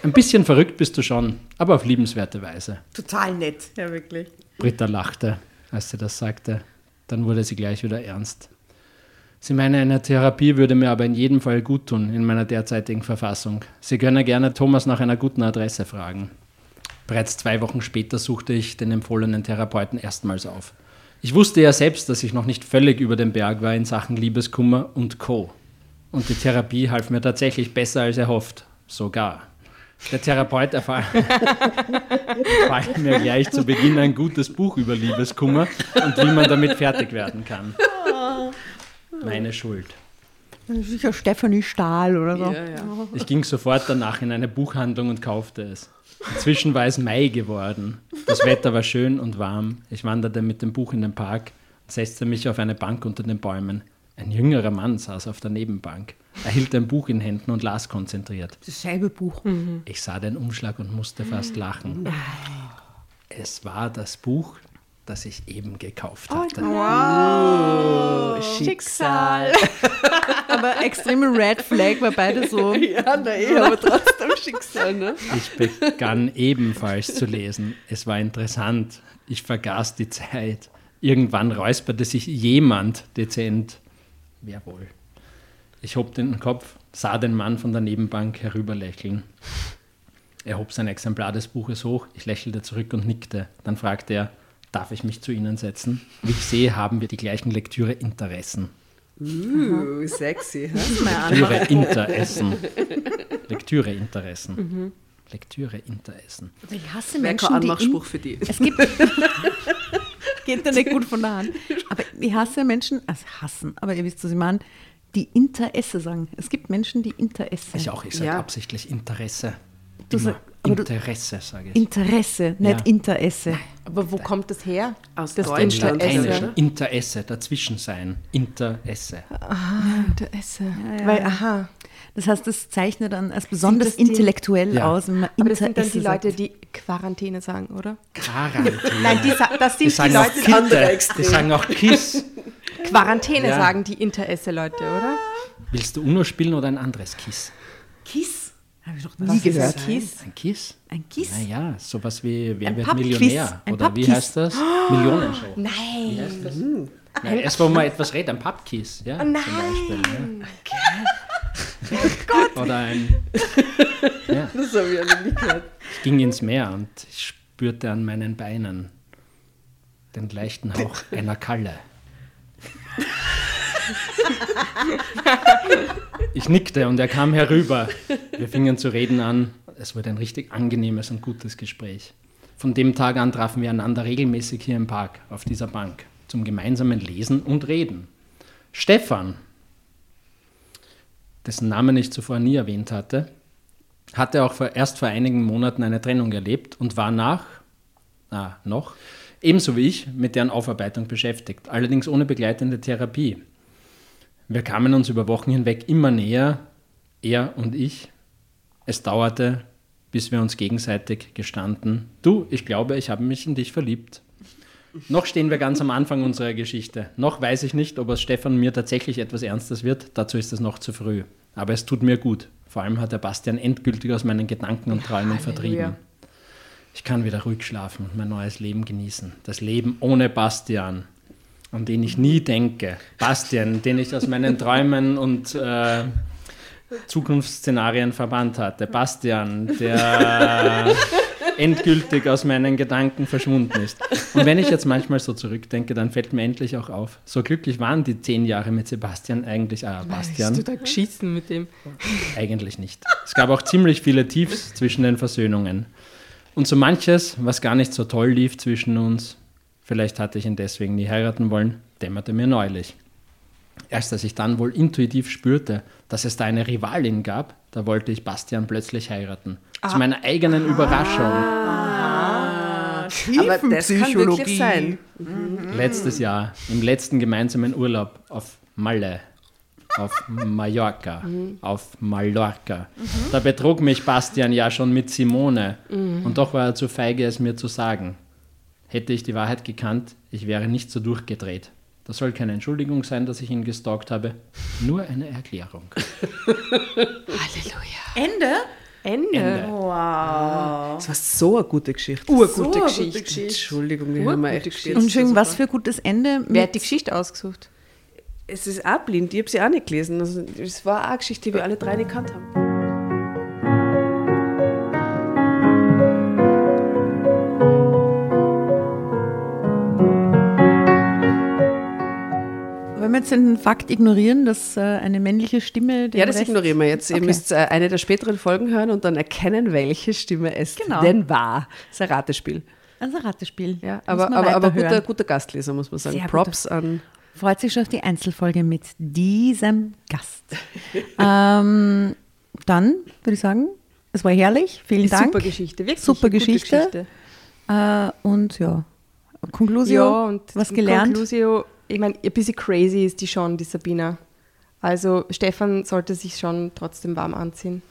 Ein bisschen verrückt bist du schon, aber auf liebenswerte Weise. Total nett, ja wirklich. Britta lachte, als sie das sagte. Dann wurde sie gleich wieder ernst. Sie meine, eine Therapie würde mir aber in jedem Fall gut tun in meiner derzeitigen Verfassung. Sie könne gerne Thomas nach einer guten Adresse fragen. Bereits zwei Wochen später suchte ich den empfohlenen Therapeuten erstmals auf. Ich wusste ja selbst, dass ich noch nicht völlig über den Berg war in Sachen Liebeskummer und Co. Und die Therapie half mir tatsächlich besser als erhofft. Sogar. Der Therapeut erfahl mir gleich zu Beginn ein gutes Buch über Liebeskummer und wie man damit fertig werden kann. Meine Schuld. Sicher Stephanie Stahl oder so. Ja, ja. Ich ging sofort danach in eine Buchhandlung und kaufte es. Inzwischen war es Mai geworden. Das Wetter war schön und warm. Ich wanderte mit dem Buch in den Park und setzte mich auf eine Bank unter den Bäumen. Ein jüngerer Mann saß auf der Nebenbank. Er hielt ein Buch in Händen und las konzentriert. Dasselbe Buch. Ich sah den Umschlag und musste fast lachen. Es war das Buch, das ich eben gekauft hatte. Schicksal. Aber extreme Red Flag war beide so. Ja, na eh, aber trotzdem Schicksal, ne? Ich begann ebenfalls zu lesen. Es war interessant. Ich vergaß die Zeit. Irgendwann räusperte sich jemand dezent. Wer wohl? Ich hob den Kopf, sah den Mann von der Nebenbank herüberlächeln. Er hob sein Exemplar des Buches hoch, ich lächelte zurück und nickte. Dann fragte er, darf ich mich zu Ihnen setzen? Wie ich sehe, haben wir die gleichen Lektüre-Interessen. Uh, sexy. Lektüre-Interessen. Lektüre-Interessen. Lektüre-Interessen. Ich hasse Menschen, die Anmachspruch für die. Es gibt. Geht da nicht gut von der Hand. Aber ich hasse Menschen, also hassen, aber ihr wisst, was ich meine, die Interesse sagen. Es gibt Menschen, die Interesse. Ich auch, ich sage Ja. absichtlich Interesse. Du Immer sag- aber du- Interesse, sage ich. Interesse, nicht Ja. Interesse. Aber wo kommt das her? Aus Das Deutschland. Interesse. Lateinisch, ne? Interesse, dazwischen sein. Interesse. Interesse. Weil, aha. Das heißt, das zeichnet dann als besonders die- intellektuell Ja. aus, wenn man Aber das sind dann die Leute, die Quarantäne sagen, oder? Quarantäne. Nein, die, das die sind die, sagen auch Leute, Kitte. Die sagen auch Kiss. die Quarantäne Ja. sagen, die Interesse-Leute, oder? Willst du Uno spielen oder ein anderes Kiss? Kiss? Habe ich noch nie gehört. das? Kiss? Ein Kiss? Ein Kiss? Naja, sowas wie Wer Ein wird. Millionär? Ein Oder wie heißt das? Millionenshow. Wie Nein. heißt das? Nein, erst wo man etwas redet, ein Pappkiss, ja, zum Beispiel. Ja. Oder ein Das habe ich auch nicht gehört. Ich ging ins Meer und ich spürte an meinen Beinen den leichten Hauch einer Kalle. Ich nickte und er kam herüber. Wir fingen zu reden an. Es wurde ein richtig angenehmes und gutes Gespräch. Von dem Tag an trafen wir einander regelmäßig hier im Park, auf dieser Bank, zum gemeinsamen Lesen und Reden. Stefan, dessen Namen ich zuvor nie erwähnt hatte, hatte auch vor, erst vor einigen Monaten eine Trennung erlebt und war nach, ah, noch, ebenso wie ich, mit deren Aufarbeitung beschäftigt, allerdings ohne begleitende Therapie. Wir kamen uns über Wochen hinweg immer näher, er und ich. Es dauerte, bis wir uns gegenseitig gestanden, du, ich glaube, ich habe mich in dich verliebt. Noch stehen wir ganz am Anfang unserer Geschichte. Noch weiß ich nicht, ob aus Stefan mir tatsächlich etwas Ernstes wird. Dazu ist es noch zu früh. Aber es tut mir gut. Vor allem hat der Bastian endgültig aus meinen Gedanken und Träumen vertrieben. Ich kann wieder ruhig schlafen und mein neues Leben genießen. Das Leben ohne Bastian, an den ich nie denke. Bastian, den ich aus meinen Träumen und äh, Zukunftsszenarien verbannt hatte. Bastian, der endgültig aus meinen Gedanken verschwunden ist. Und wenn ich jetzt manchmal so zurückdenke, dann fällt mir endlich auch auf, so glücklich waren die zehn Jahre mit Sebastian eigentlich, ah, Bastian, Hast du da geschissen mit dem? eigentlich nicht. Es gab auch ziemlich viele Tiefs zwischen den Versöhnungen. Und so manches, was gar nicht so toll lief zwischen uns, vielleicht hatte ich ihn deswegen nie heiraten wollen, dämmerte mir neulich. Erst als ich dann wohl intuitiv spürte, dass es da eine Rivalin gab, da wollte ich Bastian plötzlich heiraten. Zu meiner eigenen Überraschung. Aber das kann wirklich sein. Letztes Jahr, im letzten gemeinsamen Urlaub auf Malle, auf Mallorca, auf Mallorca. Da betrug mich Bastian ja schon mit Simone und doch war er zu feige, es mir zu sagen. Hätte ich die Wahrheit gekannt, ich wäre nicht so durchgedreht. Das soll keine Entschuldigung sein, dass ich ihn gestalkt habe, nur eine Erklärung. Halleluja. Ende? Ende. Ende. Das war so eine gute Geschichte. Urgute so Geschichte. Entschuldigung, die haben wir echt gespielt. Und schön, was für gutes Ende. Wer hat die Geschichte ausgesucht? Es ist auch blind, ich habe sie auch nicht gelesen. Also, es war auch eine Geschichte, die wir alle drei nicht gekannt haben. Wenn wir jetzt den Fakt ignorieren, dass äh, eine männliche Stimme. Ja, das ignorieren wir jetzt. Ihr Okay. müsst äh, eine der späteren Folgen hören und dann erkennen, welche Stimme es Genau. denn war. Das ist ein Ratespiel. Also Ratespiel. Ja, aber, aber, aber guter, guter Gastleser, muss man sagen. Sehr Props an. Freut sich schon auf die Einzelfolge mit diesem Gast. ähm, dann würde ich sagen, es war herrlich. Vielen Dank. Super Geschichte, wirklich. Super gute Geschichte. Äh, und ja, Conclusio, Ja, und was gelernt. Conclusio, ich meine, ein bisschen crazy ist die schon, die Sabina. Also Stefan sollte sich schon trotzdem warm anziehen.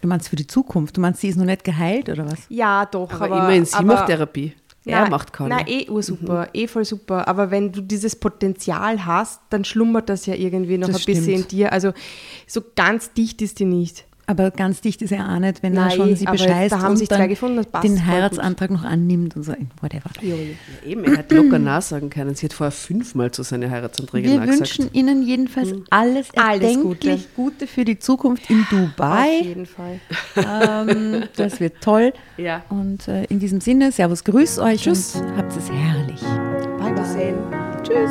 Du meinst für die Zukunft? Du meinst, sie ist noch nicht geheilt oder was? Ja, doch. Aber, Aber, immerhin, sie aber, macht Therapie. Er Nein, macht keine. Nein, eh ursuper, eh voll super. Aber wenn du dieses Potenzial hast, dann schlummert das ja irgendwie noch Das ein bisschen stimmt. in dir. Also so ganz dicht ist die nicht. Aber ganz dicht ist er auch nicht, wenn er Nein, schon sie bescheißt da haben und sich dann zwei gefunden, den Heiratsantrag noch annimmt und so, whatever. Eben, er hat locker nachsagen können. Sie hat vorher fünfmal zu seinen Heiratsanträgen Wir nachgesagt. wünschen Ihnen jedenfalls alles, Alles erdenklich Gute. für die Zukunft in Auf Dubai. jeden Fall. Ähm, das wird toll. Ja. Und äh, in diesem Sinne, Servus, grüß euch Tschüss. habt es herrlich. Bye, bye. Tschüss.